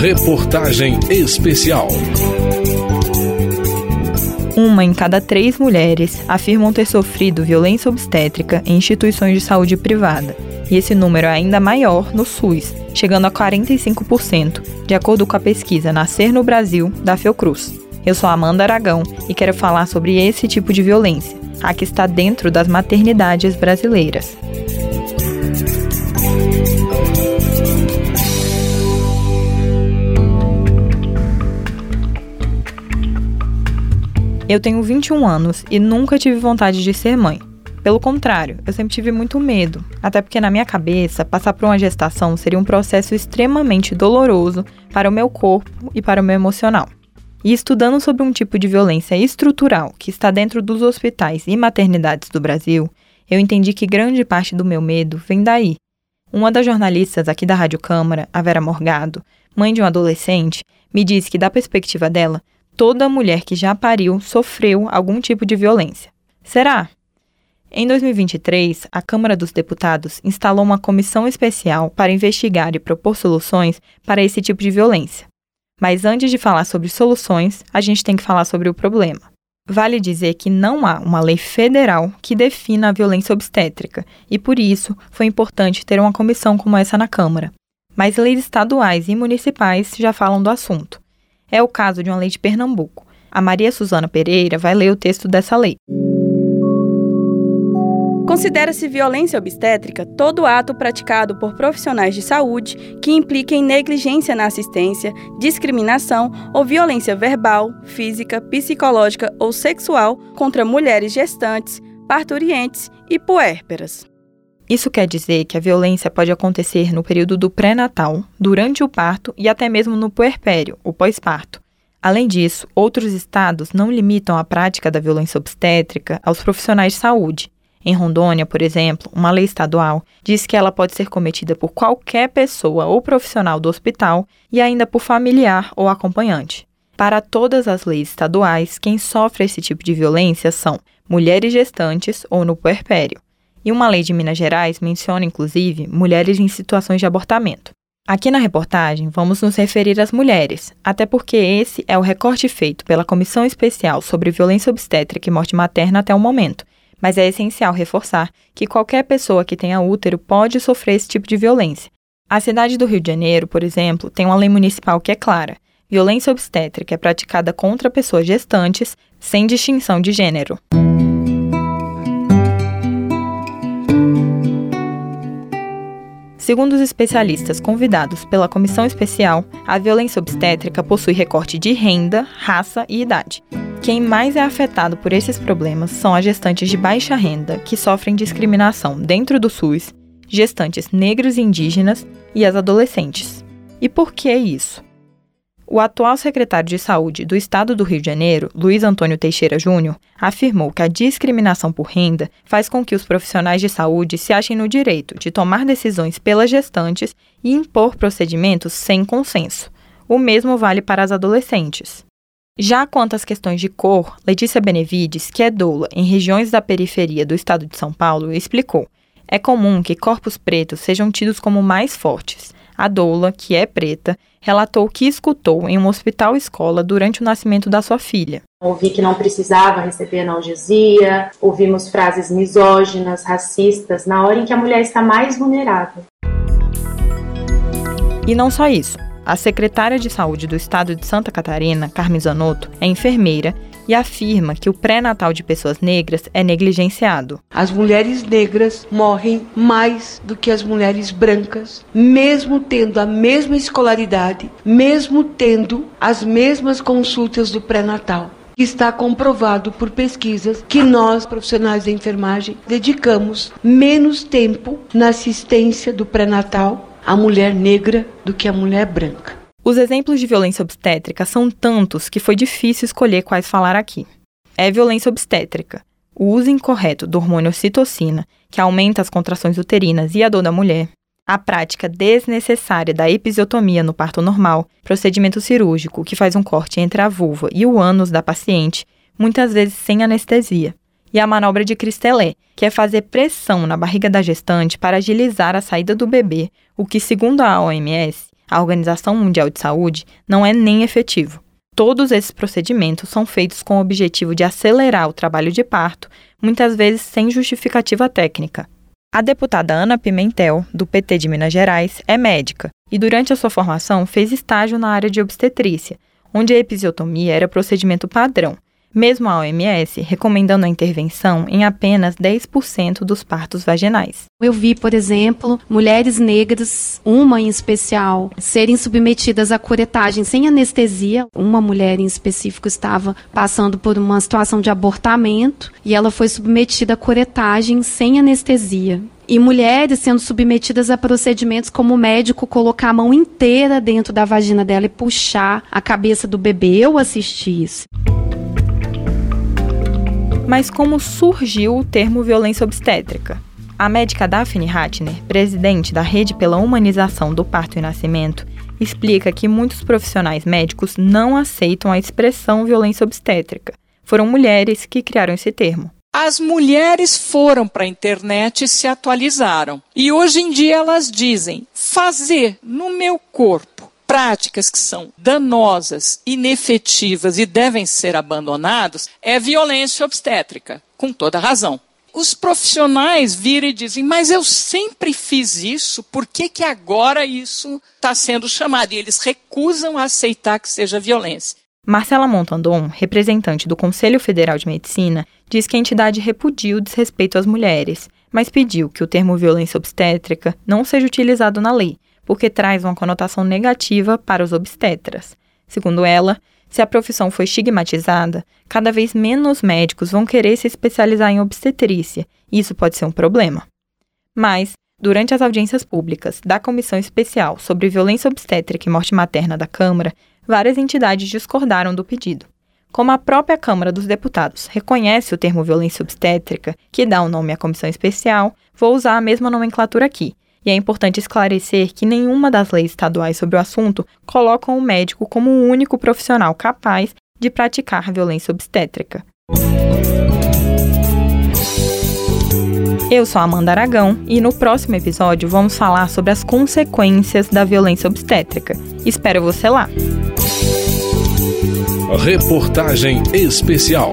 Reportagem Especial. Uma em cada três mulheres afirmam ter sofrido violência obstétrica em instituições de saúde privada. E esse número é ainda maior no SUS, chegando a 45%, de acordo com a pesquisa Nascer no Brasil, da Fiocruz. Eu sou Amanda Aragão e quero falar sobre esse tipo de violência, a que está dentro das maternidades brasileiras. Eu tenho 21 anos e nunca tive vontade de ser mãe. Pelo contrário, eu sempre tive muito medo, até porque na minha cabeça, passar por uma gestação seria um processo extremamente doloroso para o meu corpo e para o meu emocional. E estudando sobre um tipo de violência estrutural que está dentro dos hospitais e maternidades do Brasil, eu entendi que grande parte do meu medo vem daí. Uma das jornalistas aqui da Rádio Câmara, a Vera Morgado, mãe de um adolescente, me disse que, da perspectiva dela, toda mulher que já pariu sofreu algum tipo de violência. Será? Em 2023, a Câmara dos Deputados instalou uma comissão especial para investigar e propor soluções para esse tipo de violência. Mas antes de falar sobre soluções, a gente tem que falar sobre o problema. Vale dizer que não há uma lei federal que defina a violência obstétrica, e por isso foi importante ter uma comissão como essa na Câmara. Mas leis estaduais e municipais já falam do assunto. É o caso de uma lei de Pernambuco. A Maria Suzana Pereira vai ler o texto dessa lei. Considera-se violência obstétrica todo ato praticado por profissionais de saúde que impliquem negligência na assistência, discriminação ou violência verbal, física, psicológica ou sexual contra mulheres gestantes, parturientes e puérperas. Isso quer dizer que a violência pode acontecer no período do pré-natal, durante o parto e até mesmo no puerpério, o pós-parto. Além disso, outros estados não limitam a prática da violência obstétrica aos profissionais de saúde. Em Rondônia, por exemplo, uma lei estadual diz que ela pode ser cometida por qualquer pessoa ou profissional do hospital e ainda por familiar ou acompanhante. Para todas as leis estaduais, quem sofre esse tipo de violência são mulheres gestantes ou no puerpério. E uma lei de Minas Gerais menciona, inclusive, mulheres em situações de abortamento. Aqui na reportagem, vamos nos referir às mulheres, até porque esse é o recorte feito pela Comissão Especial sobre Violência Obstétrica e Morte Materna até o momento. Mas é essencial reforçar que qualquer pessoa que tenha útero pode sofrer esse tipo de violência. A cidade do Rio de Janeiro, por exemplo, tem uma lei municipal que é clara: violência obstétrica é praticada contra pessoas gestantes, sem distinção de gênero. Segundo os especialistas convidados pela comissão especial, a violência obstétrica possui recorte de renda, raça e idade. Quem mais é afetado por esses problemas são as gestantes de baixa renda, que sofrem discriminação dentro do SUS, gestantes negros e indígenas e as adolescentes. E por que isso? O atual secretário de Saúde do Estado do Rio de Janeiro, Luiz Antônio Teixeira Júnior, afirmou que a discriminação por renda faz com que os profissionais de saúde se achem no direito de tomar decisões pelas gestantes e impor procedimentos sem consenso. O mesmo vale para as adolescentes. Já quanto às questões de cor, Letícia Benevides, que é doula em regiões da periferia do estado de São Paulo, explicou: é comum que corpos pretos sejam tidos como mais fortes a doula, que é preta, relatou que escutou em um hospital escola durante o nascimento da sua filha. Ouvi que não precisava receber analgesia, ouvimos frases misóginas, racistas, na hora em que a mulher está mais vulnerável. E não só isso. A secretária de Saúde do Estado de Santa Catarina, Carmen Zanotto, é enfermeira e afirma que o pré-natal de pessoas negras é negligenciado. As mulheres negras morrem mais do que as mulheres brancas, mesmo tendo a mesma escolaridade, mesmo tendo as mesmas consultas do pré-natal está comprovado por pesquisas que nós, profissionais da enfermagem, dedicamos menos tempo na assistência do pré-natal à mulher negra do que à mulher branca. Os exemplos de violência obstétrica são tantos que foi difícil escolher quais falar aqui. É violência obstétrica, o uso incorreto do hormônio ocitocina, que aumenta as contrações uterinas e a dor da mulher, a prática desnecessária da episiotomia no parto normal, procedimento cirúrgico que faz um corte entre a vulva e o ânus da paciente, muitas vezes sem anestesia, e a manobra de Cristelé, que é fazer pressão na barriga da gestante para agilizar a saída do bebê, o que, segundo a OMS, a Organização Mundial de Saúde, não é nem efetivo. Todos esses procedimentos são feitos com o objetivo de acelerar o trabalho de parto, muitas vezes sem justificativa técnica. A deputada Ana Pimentel, do PT de Minas Gerais, é médica e, durante a sua formação, fez estágio na área de obstetrícia, onde a episiotomia era procedimento padrão mesmo a OMS recomendando a intervenção em apenas 10% dos partos vaginais. Eu vi, por exemplo, mulheres negras, uma em especial, serem submetidas à curetagem sem anestesia. Uma mulher em específico estava passando por uma situação de abortamento e ela foi submetida à curetagem sem anestesia e mulheres sendo submetidas a procedimentos como o médico colocar a mão inteira dentro da vagina dela e puxar a cabeça do bebê. Eu assisti isso. Mas como surgiu o termo violência obstétrica? A médica Daphne Ratner, presidente da Rede pela Humanização do Parto e Nascimento, explica que muitos profissionais médicos não aceitam a expressão violência obstétrica. Foram mulheres que criaram esse termo. As mulheres foram para a internet e se atualizaram. E hoje em dia elas dizem: fazer no meu corpo práticas que são danosas, inefetivas e devem ser abandonados é violência obstétrica, com toda razão. Os profissionais viram e dizem, mas eu sempre fiz isso, por que, que agora isso está sendo chamado? E eles recusam a aceitar que seja violência. Marcela Montandon, representante do Conselho Federal de Medicina, diz que a entidade repudia o desrespeito às mulheres, mas pediu que o termo violência obstétrica não seja utilizado na lei, porque traz uma conotação negativa para os obstetras. Segundo ela, se a profissão for estigmatizada, cada vez menos médicos vão querer se especializar em obstetrícia, e isso pode ser um problema. Mas, durante as audiências públicas da Comissão Especial sobre Violência Obstétrica e Morte Materna da Câmara, várias entidades discordaram do pedido. Como a própria Câmara dos Deputados reconhece o termo violência obstétrica, que dá o nome à comissão especial, vou usar a mesma nomenclatura aqui, e é importante esclarecer que nenhuma das leis estaduais sobre o assunto colocam o médico como o único profissional capaz de praticar violência obstétrica. Eu sou Amanda Aragão e no próximo episódio vamos falar sobre as consequências da violência obstétrica. Espero você lá. Reportagem especial.